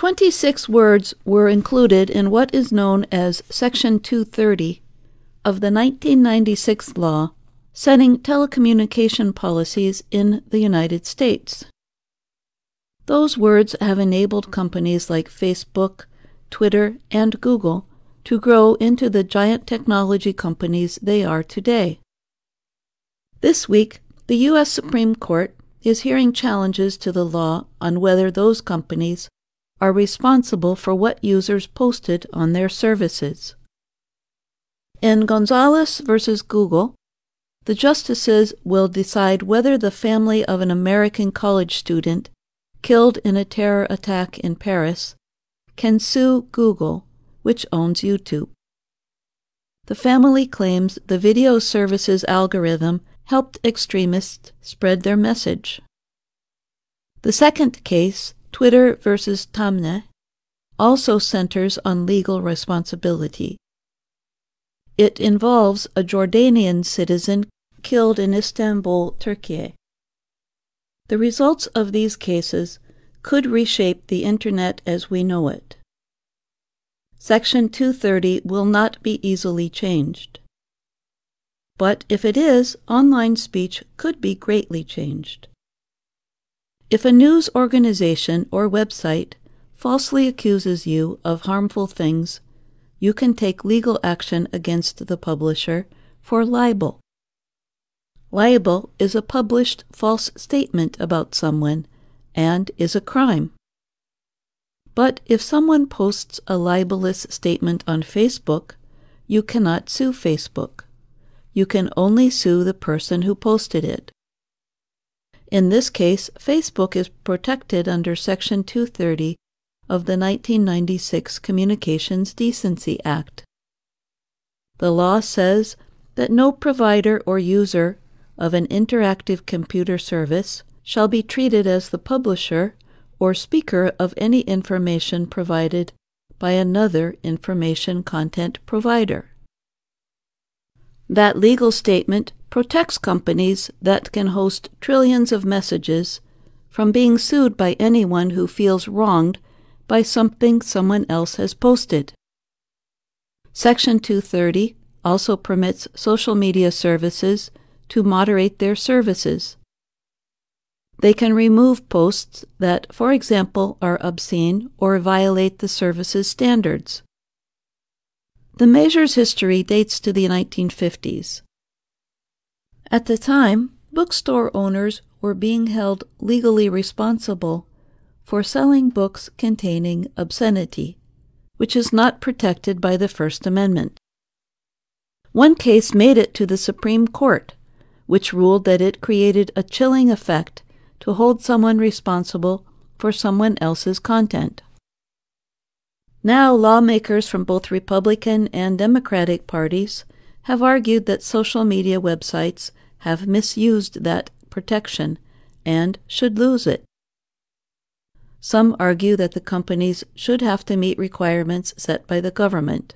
26 words were included in what is known as Section 230 of the 1996 law setting telecommunication policies in the United States. Those words have enabled companies like Facebook, Twitter, and Google to grow into the giant technology companies they are today. This week, the U.S. Supreme Court is hearing challenges to the law on whether those companies are responsible for what users posted on their services. In Gonzalez versus Google, the justices will decide whether the family of an American college student killed in a terror attack in Paris can sue Google, which owns YouTube. The family claims the video services algorithm helped extremists spread their message. The second case Twitter versus Taamneh also centers on legal responsibility. It involves a Jordanian citizen killed in Istanbul, Turkey. The results of these cases could reshape the Internet as we know it. Section 230 will not be easily changed. But if it is, online speech could be greatly changed. If a news organization or website falsely accuses you of harmful things, you can take legal action against the publisher for libel. Libel is a published false statement about someone and is a crime. But if someone posts a libelous statement on Facebook, you cannot sue Facebook. You can only sue the person who posted it. In this case, Facebook is protected under Section 230 of the 1996 Communications Decency Act. The law says that no provider or user of an interactive computer service shall be treated as the publisher or speaker of any information provided by another information content provider. That legal statement protects companies that can host trillions of messages from being sued by anyone who feels wronged by something someone else has posted. Section 230 also permits social media services to moderate their services. They can remove posts that, for example, are obscene or violate the service's standards. The measure's history dates to the 1950s. At the time, bookstore owners were being held legally responsible for selling books containing obscenity, which is not protected by the First Amendment. One case made it to the Supreme Court, which ruled that it created a chilling effect to hold someone responsible for someone else's content. Now, lawmakers from both Republican and Democratic parties have argued that social media websites have misused that protection and should lose it. Some argue that the companies should have to meet requirements set by the government.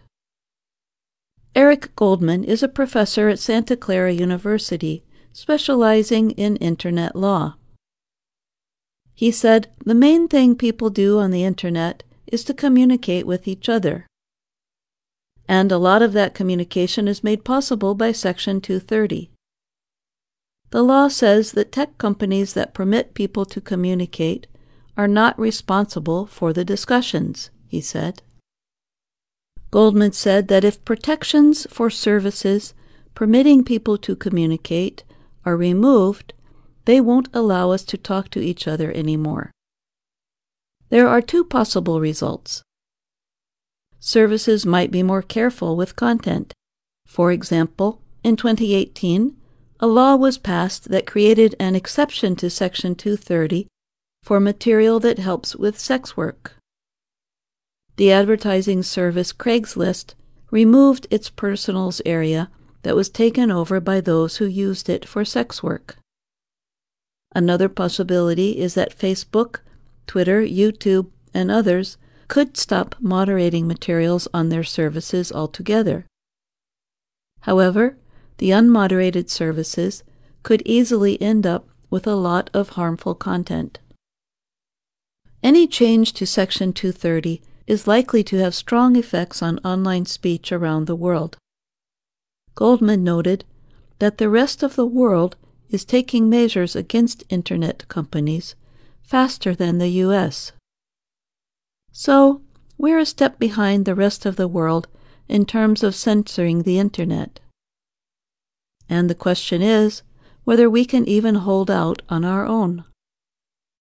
Eric Goldman is a professor at Santa Clara University, specializing in Internet law. He said the main thing people do on the Internet is to communicate with each other. And a lot of that communication is made possible by Section 230. The law says that tech companies that permit people to communicate are not responsible for the discussions, he said. Goldman said that if protections for services permitting people to communicate are removed, they won't allow us to talk to each other anymore. There are two possible results. Services might be more careful with content. For example, in 2018, a law was passed that created an exception to Section 230 for material that helps with sex work. The advertising service Craigslist removed its personals area that was taken over by those who used it for sex work. Another possibility is that Facebook, Twitter, YouTube, and others could stop moderating materials on their services altogether. However, the unmoderated services could easily end up with a lot of harmful content. Any change to Section 230 is likely to have strong effects on online speech around the world. Goldman noted that the rest of the world is taking measures against Internet companies faster than the U.S. So, we're a step behind the rest of the world in terms of censoring the Internet. And the question is whether we can even hold out on our own.